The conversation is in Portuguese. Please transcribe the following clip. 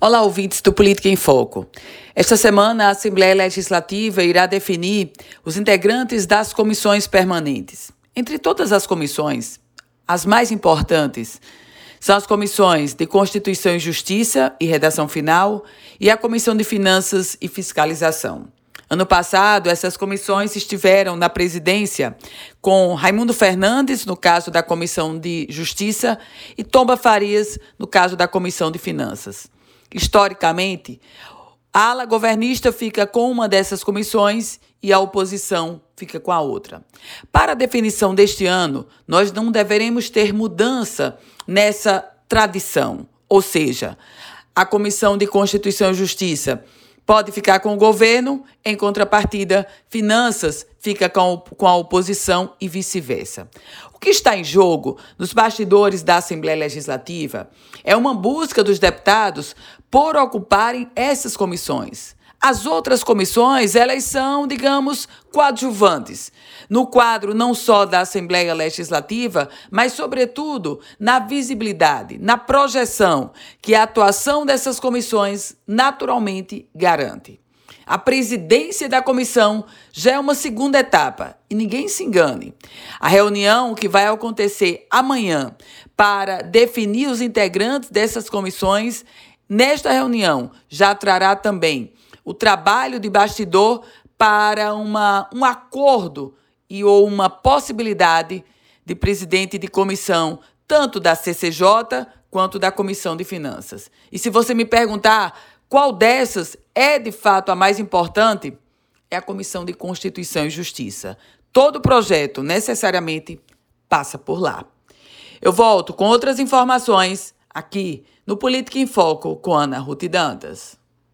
Olá, ouvintes do Política em Foco. Esta semana, a Assembleia Legislativa irá definir os integrantes das comissões permanentes. Entre todas as comissões, as mais importantes são as comissões de Constituição e Justiça e Redação Final e a Comissão de Finanças e Fiscalização. Ano passado, essas comissões estiveram na presidência com Raimundo Fernandes, no caso da Comissão de Justiça, e Tomba Farias, no caso da Comissão de Finanças. Historicamente, a ala governista fica com uma dessas comissões e a oposição fica com a outra. Para a definição deste ano, nós não deveremos ter mudança nessa tradição, ou seja, a Comissão de Constituição e Justiça pode ficar com o governo, em contrapartida, finanças fica com, com a oposição e vice-versa. O que está em jogo nos bastidores da Assembleia Legislativa é uma busca dos deputados por ocuparem essas comissões. As outras comissões, elas são, digamos, coadjuvantes, no quadro não só da Assembleia Legislativa, mas, sobretudo, na visibilidade, na projeção que a atuação dessas comissões naturalmente garante. A presidência da comissão já é uma segunda etapa e ninguém se engane. A reunião que vai acontecer amanhã para definir os integrantes dessas comissões, nesta reunião já trará também o trabalho de bastidor para uma, um acordo e ou uma possibilidade de presidente de comissão, tanto da CCJ quanto da Comissão de Finanças. E se você me perguntar qual dessas é de fato a mais importante, é a Comissão de Constituição e Justiça. Todo projeto necessariamente passa por lá. Eu volto com outras informações aqui no Política em Foco com Ana Ruth Dantas.